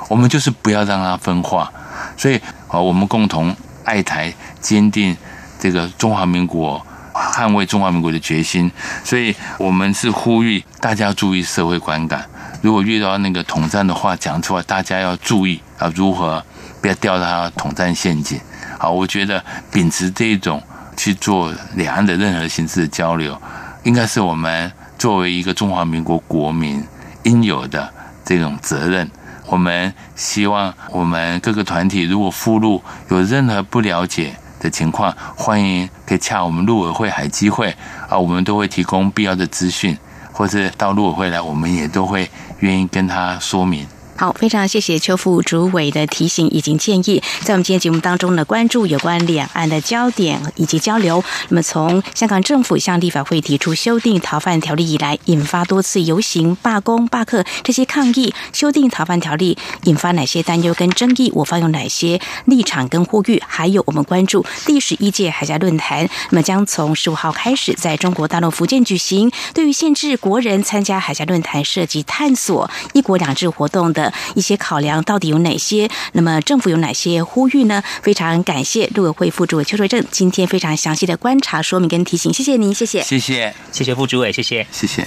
我们就是不要让它分化。所以啊，我们共同爱台，坚定这个中华民国捍卫中华民国的决心。所以我们是呼吁大家注意社会观感。如果遇到那个统战的话讲出来，大家要注意啊，如何不要掉到统战陷阱。好，我觉得秉持这一种去做两岸的任何形式的交流。应该是我们作为一个中华民国国民应有的这种责任。我们希望我们各个团体，如果附录有任何不了解的情况，欢迎可以洽我们陆委会海基会啊，我们都会提供必要的资讯，或者到陆委会来，我们也都会愿意跟他说明。好，非常谢谢邱副主委的提醒以及建议。在我们今天节目当中呢，关注有关两岸的焦点以及交流。那么，从香港政府向立法会提出修订逃犯条例以来，引发多次游行、罢工、罢课这些抗议。修订逃犯条例引发哪些担忧跟争议？我方有哪些立场跟呼吁？还有，我们关注第十一届海峡论坛，那么将从十五号开始在中国大陆福建举行。对于限制国人参加海峡论坛，涉及探索一国两制活动的。的一些考量到底有哪些？那么政府有哪些呼吁呢？非常感谢陆委会副主委邱瑞正今天非常详细的观察说明跟提醒，谢谢您，谢谢，谢谢，谢谢副主委，谢谢，谢谢。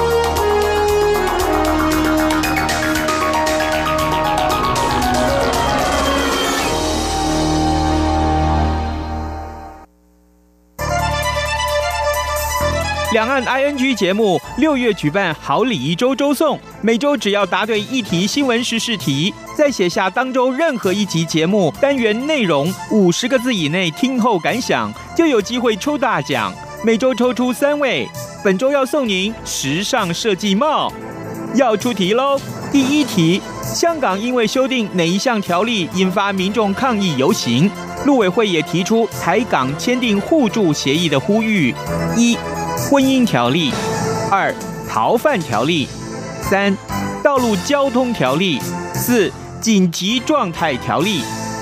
两岸 ING 节目六月举办好礼一周周送，每周只要答对一题新闻时事题，再写下当周任何一集节目单元内容五十个字以内听后感想，就有机会抽大奖。每周抽出三位，本周要送您时尚设计帽。要出题喽！第一题：香港因为修订哪一项条例引发民众抗议游行？陆委会也提出台港签订互助协议的呼吁。一婚姻条例，二逃犯条例，三道路交通条例，四紧急状态条例，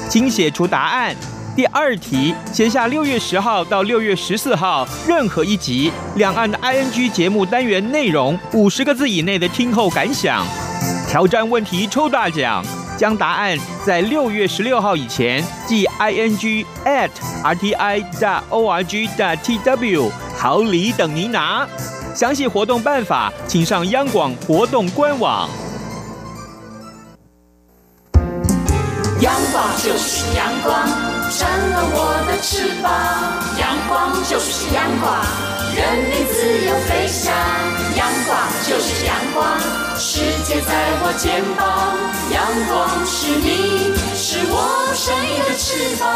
请写出答案。第二题，写下六月十号到六月十四号任何一集两岸的 ING 节目单元内容五十个字以内的听后感想。挑战问题抽大奖，将答案在六月十六号以前寄 ING at rti.org.tw。好礼等您拿，详细活动办法请上央广活动官网。阳光就是阳光，成了我的翅膀。阳光就是阳光，任你自由飞翔。阳光就是阳光，世界在我肩膀。阳光是你，是我生命的翅膀。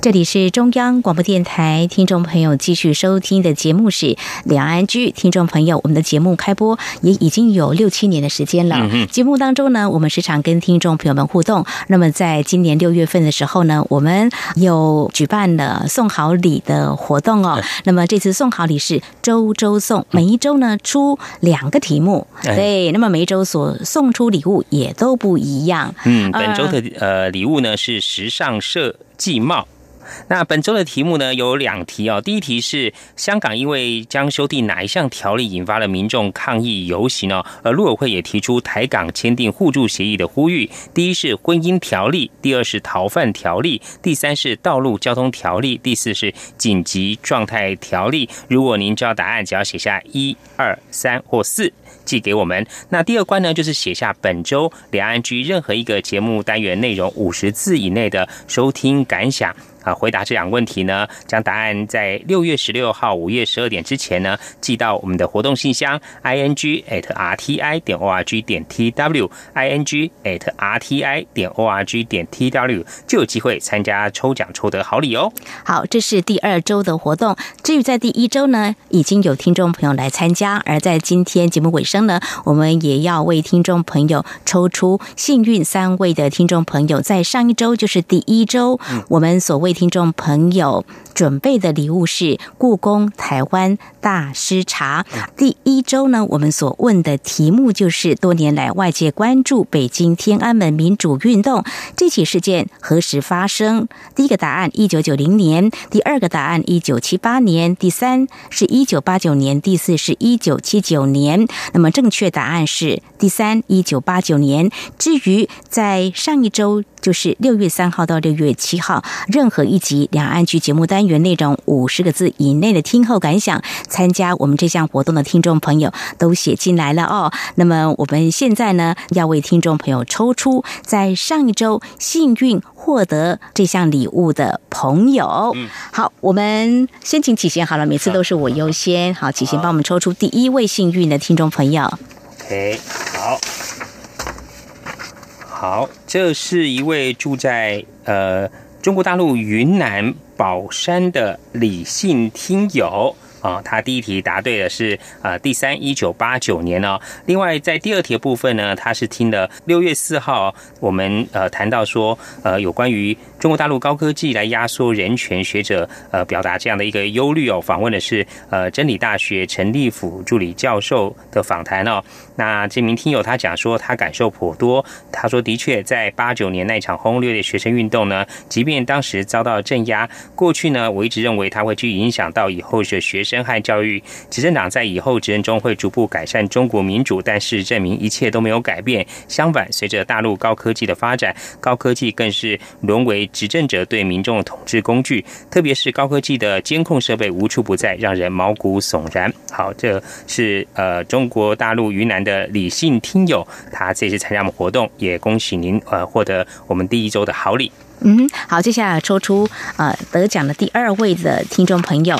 这里是中央广播电台，听众朋友继续收听的节目是《两岸居》。听众朋友，我们的节目开播也已经有六七年的时间了。节目当中呢，我们时常跟听众朋友们互动。那么，在今年六月份的时候呢，我们有举办了送好礼的活动哦。那么这次送好礼是周周送，每一周呢出两个题目。对，那么每一周所送出礼物也都不一样。嗯，本周的呃礼物呢是时尚设计帽。那本周的题目呢有两题哦。第一题是香港因为将修订哪一项条例引发了民众抗议游行哦，而陆委会也提出台港签订互助协议的呼吁。第一是婚姻条例，第二是逃犯条例，第三是道路交通条例，第四是紧急状态条例。如果您知道答案，只要写下一二三或四。寄给我们。那第二关呢，就是写下本周两岸居任何一个节目单元内容五十字以内的收听感想啊。回答这两个问题呢，将答案在六月十六号午夜十二点之前呢，寄到我们的活动信箱 i n g at r t i 点 o r g 点 t w i n g at r t i 点 o r g 点 t w 就有机会参加抽奖，抽得好礼哦。好，这是第二周的活动。至于在第一周呢，已经有听众朋友来参加，而在今天节目尾声。呢，我们也要为听众朋友抽出幸运三位的听众朋友，在上一周就是第一周，我们所为听众朋友准备的礼物是故宫台湾大师茶。第一周呢，我们所问的题目就是多年来外界关注北京天安门民主运动这起事件何时发生？第一个答案一九九零年，第二个答案一九七八年，第三是一九八九年，第四是一九七九年。那么。正确答案是第三，一九八九年。至于在上一周。就是六月三号到六月七号，任何一集两岸剧节目单元内容五十个字以内的听后感想，参加我们这项活动的听众朋友都写进来了哦。那么我们现在呢，要为听众朋友抽出在上一周幸运获得这项礼物的朋友。嗯，好，我们先请启贤好了，每次都是我优先。好，启贤帮我们抽出第一位幸运的听众朋友。OK，好，好，这是一位住在呃中国大陆云南保山的李姓听友。啊，他第一题答对的是呃第三一九八九年哦。另外在第二题的部分呢，他是听了六月四号我们呃谈到说呃有关于中国大陆高科技来压缩人权学者呃表达这样的一个忧虑哦。访问的是呃真理大学陈立甫助理教授的访谈哦。那这名听友他讲说他感受颇多，他说的确在八九年那场轰轰烈烈学生运动呢，即便当时遭到镇压，过去呢我一直认为他会去影响到以后的学。生害教育，执政党在以后执政中会逐步改善中国民主，但是证明一切都没有改变。相反，随着大陆高科技的发展，高科技更是沦为执政者对民众的统治工具。特别是高科技的监控设备无处不在，让人毛骨悚然。好，这是呃中国大陆云南的李姓听友，他这次参加我们活动，也恭喜您呃获得我们第一周的好礼。嗯，好，接下来抽出呃得奖的第二位的听众朋友。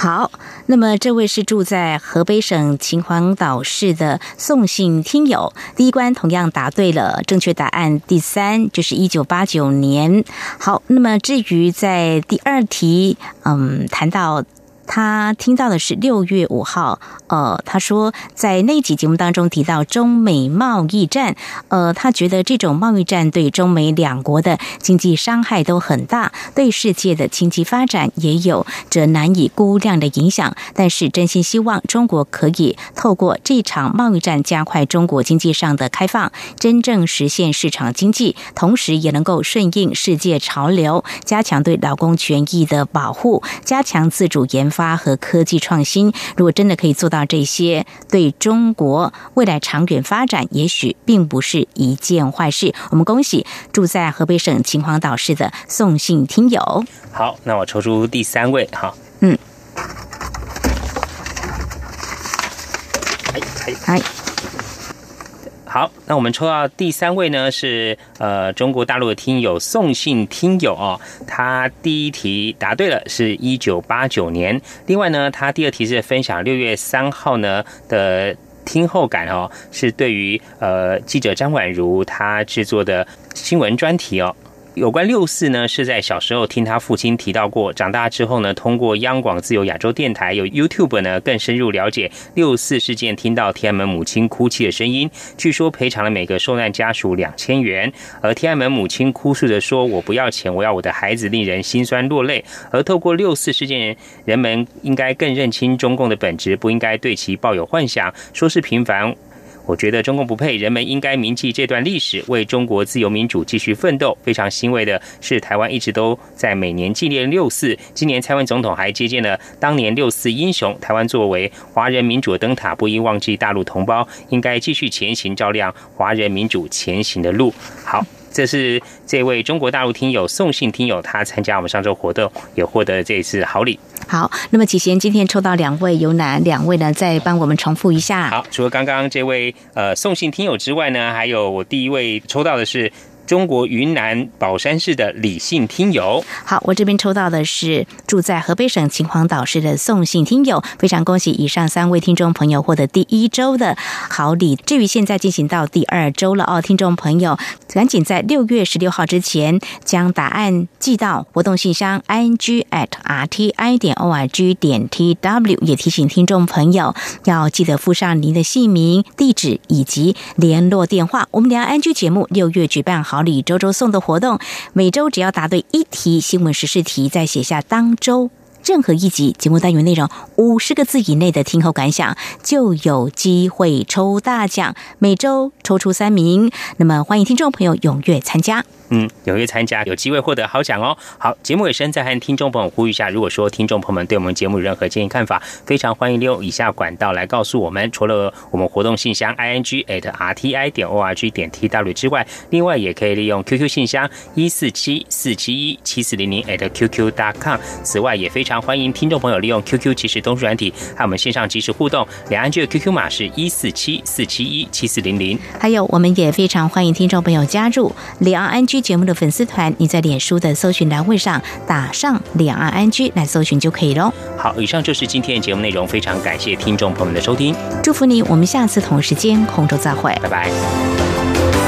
好，那么这位是住在河北省秦皇岛市的宋姓听友，第一关同样答对了，正确答案第三就是一九八九年。好，那么至于在第二题，嗯，谈到。他听到的是六月五号，呃，他说在那集节目当中提到中美贸易战，呃，他觉得这种贸易战对中美两国的经济伤害都很大，对世界的经济发展也有着难以估量的影响。但是真心希望中国可以透过这场贸易战加快中国经济上的开放，真正实现市场经济，同时也能够顺应世界潮流，加强对劳工权益的保护，加强自主研发。发和科技创新，如果真的可以做到这些，对中国未来长远发展，也许并不是一件坏事。我们恭喜住在河北省秦皇岛市的宋姓听友。好，那我抽出第三位哈。嗯。嗨嗨。好，那我们抽到第三位呢，是呃中国大陆的听友宋姓听友哦，他第一题答对了，是一九八九年。另外呢，他第二题是分享六月三号呢的听后感哦，是对于呃记者张婉如她制作的新闻专题哦。有关六四呢，是在小时候听他父亲提到过，长大之后呢，通过央广自由亚洲电台有 YouTube 呢，更深入了解六四事件，听到天安门母亲哭泣的声音。据说赔偿了每个受难家属两千元，而天安门母亲哭诉着说：“我不要钱，我要我的孩子。”令人心酸落泪。而透过六四事件，人们应该更认清中共的本质，不应该对其抱有幻想，说是平凡。我觉得中共不配，人们应该铭记这段历史，为中国自由民主继续奋斗。非常欣慰的是，台湾一直都在每年纪念六四。今年蔡文总统还接见了当年六四英雄。台湾作为华人民主的灯塔，不应忘记大陆同胞，应该继续前行，照亮华人民主前行的路。好。这是这位中国大陆听友宋姓听友，他参加我们上周活动，也获得这一次好礼。好，那么启贤今天抽到两位，有哪两位呢？再帮我们重复一下。好，除了刚刚这位呃宋姓听友之外呢，还有我第一位抽到的是。中国云南保山市的李姓听友，好，我这边抽到的是住在河北省秦皇岛市的宋姓听友，非常恭喜以上三位听众朋友获得第一周的好礼。至于现在进行到第二周了哦，听众朋友赶紧在六月十六号之前将答案寄到活动信箱 i n g at r t i 点 o r g 点 t w，也提醒听众朋友要记得附上您的姓名、地址以及联络电话。我们两岸 NG 节目六月举办好。好礼周周送的活动，每周只要答对一题新闻时事题，再写下当周任何一集节目单元内容五十个字以内的听后感想，就有机会抽大奖。每周抽出三名，那么欢迎听众朋友踊跃参加。嗯，踊跃参加，有机会获得好奖哦。好，节目尾声再和听众朋友呼吁一下，如果说听众朋友们对我们节目有任何建议看法，非常欢迎利用以下管道来告诉我们。除了我们活动信箱 i n g at r t i 点 o r g 点 t w 之外，另外也可以利用 QQ 信箱一四七四七一七四零零 at qq dot com。此外，也非常。常欢迎听众朋友利用 QQ 即时通讯软体和我们线上即时互动。两岸居的 QQ 码是一四七四七一七四零零。还有，我们也非常欢迎听众朋友加入两岸安居节目的粉丝团。你在脸书的搜寻栏位上打上“两岸安居”来搜寻就可以喽。好，以上就是今天的节目内容，非常感谢听众朋友们的收听，祝福你，我们下次同时间空中再会，拜拜。